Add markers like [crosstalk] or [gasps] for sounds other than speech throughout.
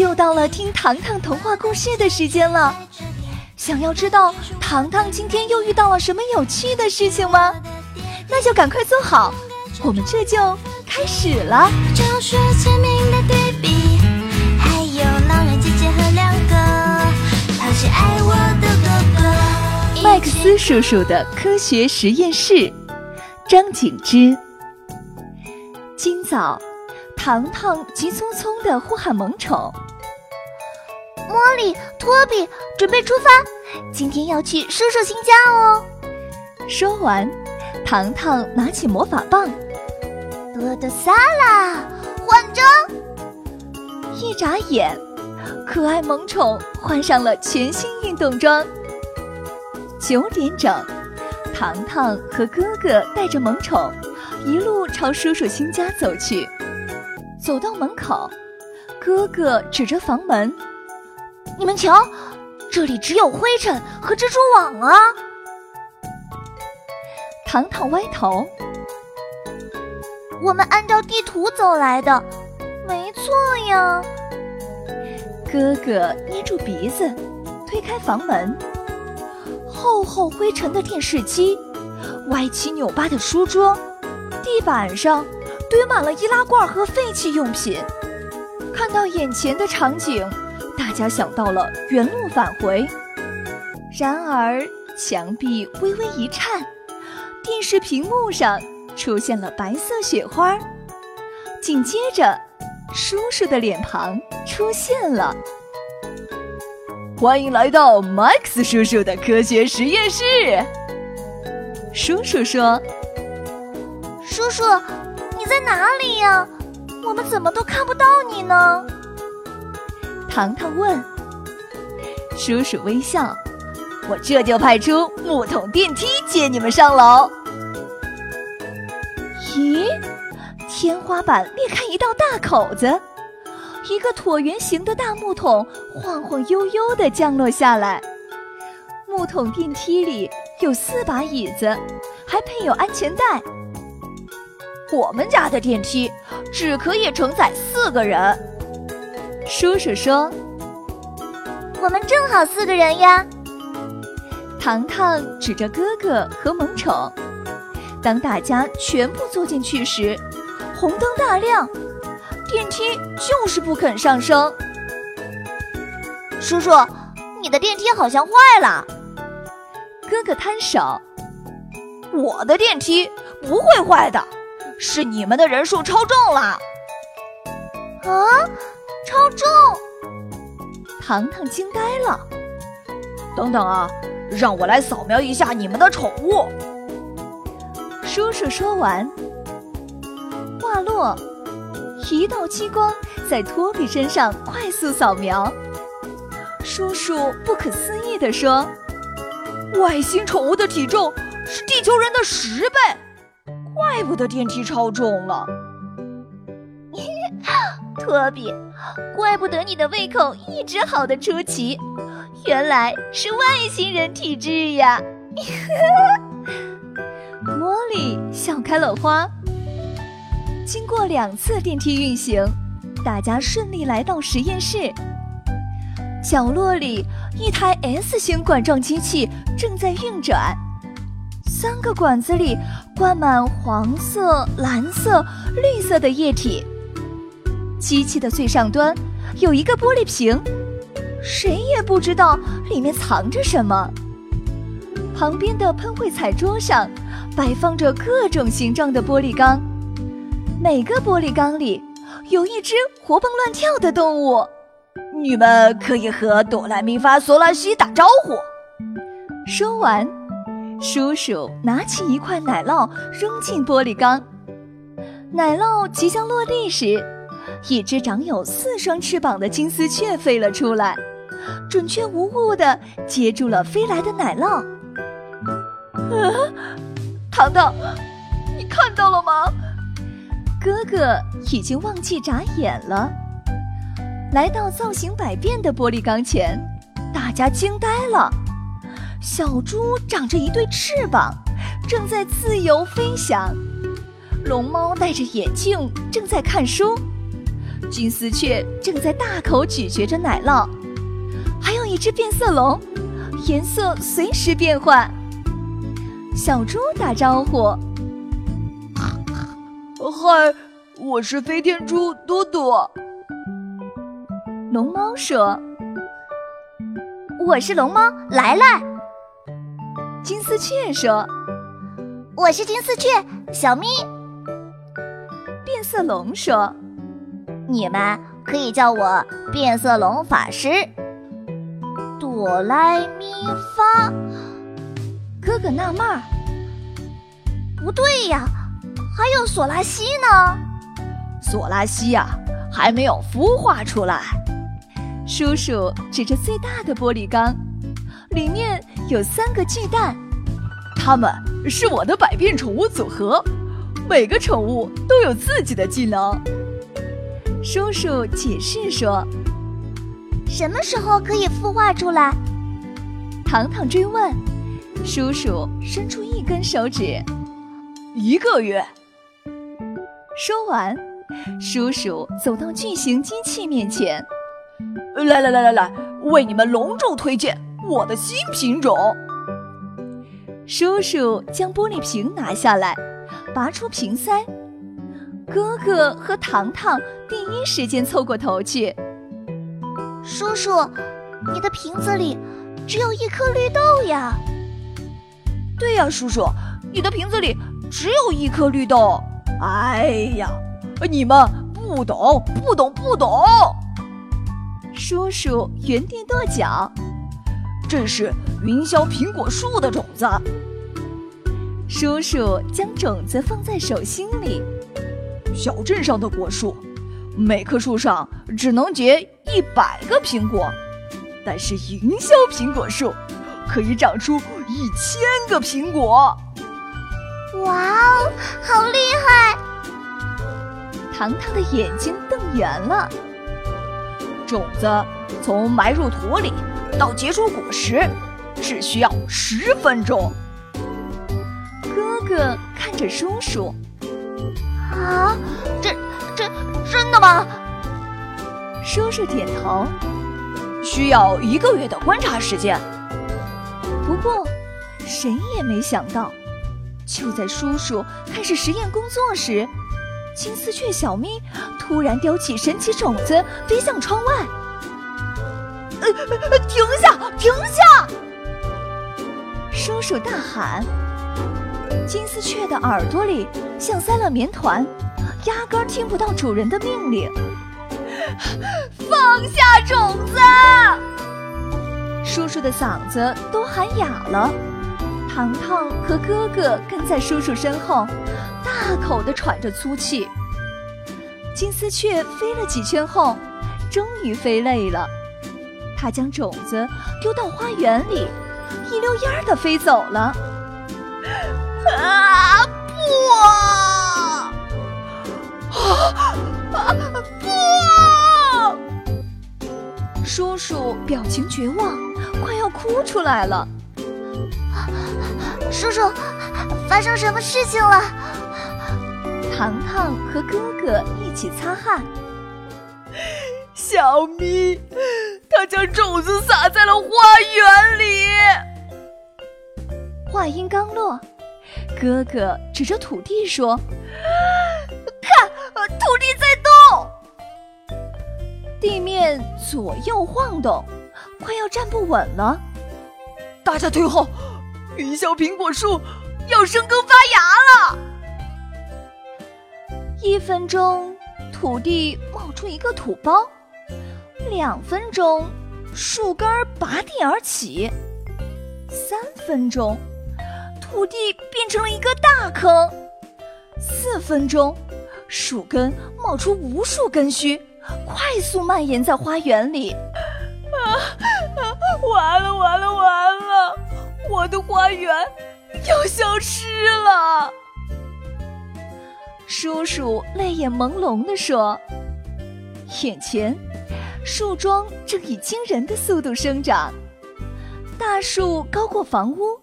又到了听糖糖童话故事的时间了。想要知道糖糖今天又遇到了什么有趣的事情吗？那就赶快坐好，我们这就开始了。就是签名的对比，还有狼人姐姐和两个讨喜爱我的哥哥。麦克斯叔叔的科学实验室，张景之。今早。糖糖急匆匆地呼喊萌宠：“茉莉、托比，准备出发，今天要去叔叔新家哦。”说完，糖糖拿起魔法棒，多多萨拉，换装。一眨眼，可爱萌宠换上了全新运动装。九点整，糖糖和哥哥带着萌宠，一路朝叔叔新家走去。走到门口，哥哥指着房门：“你们瞧，这里只有灰尘和蜘蛛网啊！”糖糖歪头：“我们按照地图走来的，没错呀。”哥哥捏住鼻子，推开房门，厚厚灰尘的电视机，歪七扭八的书桌，地板上。堆满了易拉罐和废弃用品。看到眼前的场景，大家想到了原路返回。然而，墙壁微微一颤，电视屏幕上出现了白色雪花。紧接着，叔叔的脸庞出现了。欢迎来到 Max 叔叔的科学实验室。叔叔说：“叔叔。”你在哪里呀？我们怎么都看不到你呢？糖糖问。叔叔微笑，我这就派出木桶电梯接你们上楼。咦，天花板裂开一道大口子，一个椭圆形的大木桶晃晃悠悠地降落下来。木桶电梯里有四把椅子，还配有安全带。我们家的电梯只可以承载四个人，叔叔说：“我们正好四个人呀。”糖糖指着哥哥和萌宠。当大家全部坐进去时，红灯大亮，电梯就是不肯上升。叔叔，你的电梯好像坏了。哥哥摊手：“我的电梯不会坏的。”是你们的人数超重了！啊，超重！糖糖惊呆了。等等啊，让我来扫描一下你们的宠物。叔叔说完，话落，一道激光在托比身上快速扫描。叔叔不可思议地说：“外星宠物的体重是地球人的十倍。”怪不得电梯超重了，[laughs] 托比，怪不得你的胃口一直好的出奇，原来是外星人体质呀！[laughs] 茉莉笑开了花。经过两次电梯运行，大家顺利来到实验室。角落里，一台 S 型管状机器正在运转。三个管子里灌满黄色、蓝色、绿色的液体。机器的最上端有一个玻璃瓶，谁也不知道里面藏着什么。旁边的喷绘彩桌上摆放着各种形状的玻璃缸，每个玻璃缸里有一只活蹦乱跳的动物。你们可以和哆来咪发嗦拉西打招呼。说完。叔叔拿起一块奶酪扔进玻璃缸，奶酪即将落地时，一只长有四双翅膀的金丝雀飞了出来，准确无误地接住了飞来的奶酪。啊，糖糖，你看到了吗？哥哥已经忘记眨眼了。来到造型百变的玻璃缸前，大家惊呆了。小猪长着一对翅膀，正在自由飞翔。龙猫戴着眼镜，正在看书。金丝雀正在大口咀嚼着奶酪，还有一只变色龙，颜色随时变换。小猪打招呼：“嗨，我是飞天猪多多。”龙猫说：“我是龙猫来来。”金丝雀说：“我是金丝雀小咪。”变色龙说：“你们可以叫我变色龙法师。”哆来咪发，哥哥纳闷儿：“不对呀，还有索拉西呢。”索拉西呀，还没有孵化出来。叔叔指着最大的玻璃缸，里面有三个巨蛋，它们是我的百变宠物组合。每个宠物都有自己的技能。叔叔解释说：“什么时候可以孵化出来？”糖糖追问。叔叔伸出一根手指：“一个月。”说完，叔叔走到巨型机器面前：“来来来来来，为你们隆重推荐我的新品种。”叔叔将玻璃瓶拿下来。拔出瓶塞，哥哥和糖糖第一时间凑过头去。叔叔，你的瓶子里只有一颗绿豆呀！对呀，叔叔，你的瓶子里只有一颗绿豆。哎呀，你们不懂，不懂，不懂！叔叔原地跺脚。这是云霄苹果树的种子。叔叔将种子放在手心里。小镇上的果树，每棵树上只能结一百个苹果，但是营销苹果树可以长出一千个苹果。哇哦，好厉害！糖糖的眼睛瞪圆了。种子从埋入土里到结出果实，只需要十分钟。哥哥看着叔叔，啊，这这真的吗？叔叔点头，需要一个月的观察时间。不过，谁也没想到，就在叔叔开始实验工作时，金丝雀小咪突然叼起神奇种子，飞向窗外。呃，停下，停下！叔叔大喊。金丝雀的耳朵里像塞了棉团，压根儿听不到主人的命令。[laughs] 放下种子！叔叔的嗓子都喊哑了。糖糖和哥哥跟在叔叔身后，大口地喘着粗气。金丝雀飞了几圈后，终于飞累了，它将种子丢到花园里，一溜烟儿地飞走了。啊不！啊不！叔叔表情绝望，快要哭出来了。叔叔，发生什么事情了？糖糖和哥哥一起擦汗。小咪，他将种子撒在了花园里。话音刚落。哥哥指着土地说：“ [gasps] 看，土地在动，地面左右晃动，快要站不稳了。大家退后，云霄苹果树要生根发芽了。”一分钟，土地冒出一个土包；两分钟，树根拔地而起；三分钟。土地变成了一个大坑，四分钟，树根冒出无数根须，快速蔓延在花园里。[laughs] 啊！完了完了完了！我的花园要消失了。叔叔泪眼朦胧地说：“眼前，树桩正以惊人的速度生长，大树高过房屋。”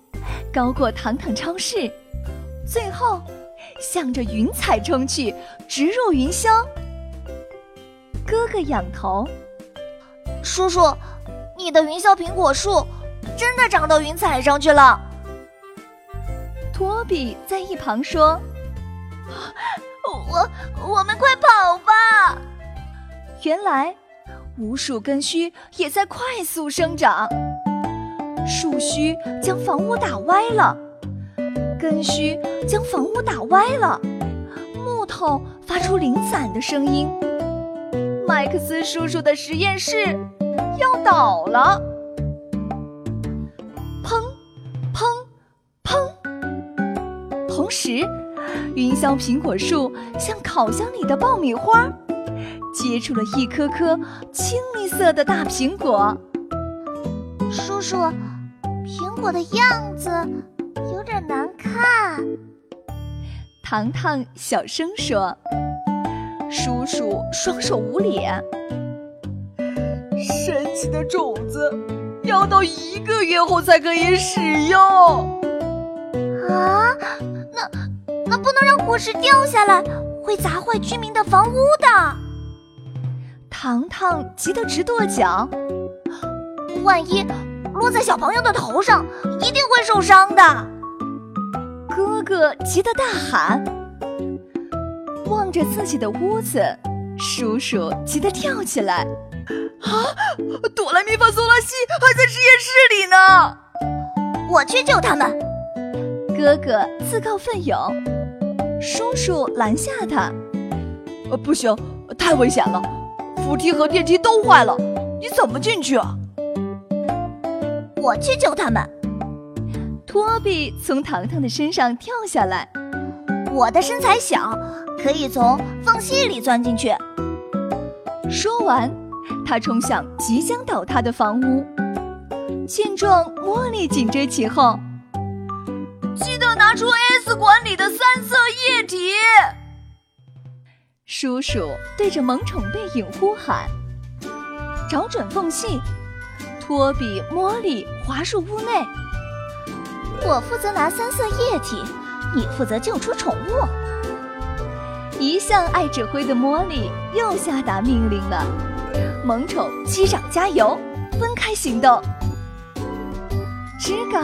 高过糖糖超市，最后向着云彩冲去，直入云霄。哥哥仰头，叔叔，你的云霄苹果树真的长到云彩上去了。托比在一旁说：“我，我们快跑吧！”原来，无数根须也在快速生长，树须将房屋打歪了，根须将房屋打歪了，木头发出零散的声音。麦克斯叔叔的实验室要倒了！砰，砰，砰！同时，云霄苹果树像烤箱里的爆米花，结出了一颗颗清一色的大苹果。叔叔，苹果的样子有点难看。糖糖小声说。叔叔双手捂脸，神奇的种子要到一个月后才可以使用。啊，那那不能让果实掉下来，会砸坏居民的房屋的。糖糖急得直跺脚，万一落在小朋友的头上，一定会受伤的。哥哥急得大喊。望着自己的屋子，叔叔急得跳起来：“啊，哆来咪发嗦拉西还在实验室里呢！我去救他们！”哥哥自告奋勇，叔叔拦下他：“呃，不行，太危险了，扶梯和电梯都坏了，你怎么进去啊？”我去救他们！托比从糖糖的身上跳下来，我的身材小。可以从缝隙里钻进去。说完，他冲向即将倒塌的房屋。见状，茉莉紧追其后。记得拿出 S 管里的三色液体。叔叔对着萌宠背影呼喊：“找准缝隙！”托比、茉莉滑入屋内。我负责拿三色液体，你负责救出宠物。一向爱指挥的茉莉又下达命令了：“萌宠机长加油，分开行动。”吱嘎，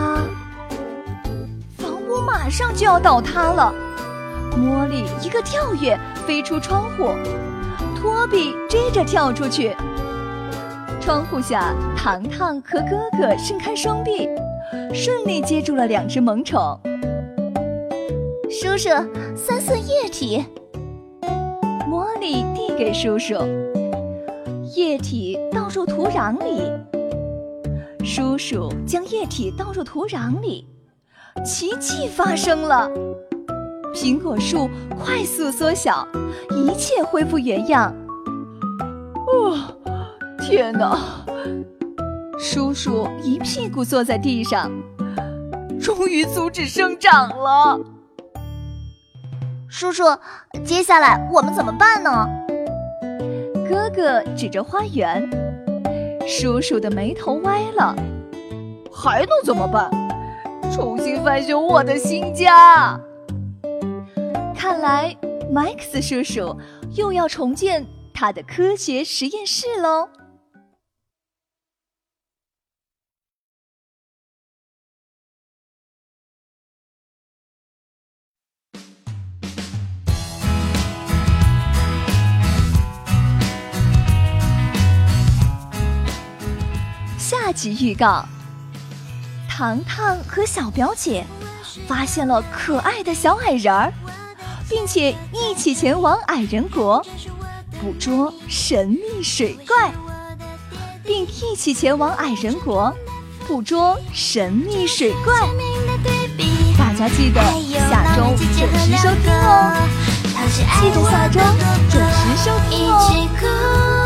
房屋马上就要倒塌了。茉莉一个跳跃飞出窗户，托比追着跳出去。窗户下，糖糖和哥哥伸开双臂，顺利接住了两只萌宠。叔叔，三色液体。茉莉递给叔叔，液体倒入土壤里。叔叔将液体倒入土壤里，奇迹发生了，苹果树快速缩小，一切恢复原样。哦，天哪！叔叔一屁股坐在地上，终于阻止生长了。叔叔，接下来我们怎么办呢？哥哥指着花园，叔叔的眉头歪了。还能怎么办？重新翻修我的新家。看来麦克斯叔叔又要重建他的科学实验室喽。集预告：糖糖和小表姐发现了可爱的小矮人儿，并且一起前往矮人国捕捉神秘水怪，并一起前往矮人国捕捉神秘水怪。大家记得下周准时收听哦！记得下周准时收听哦！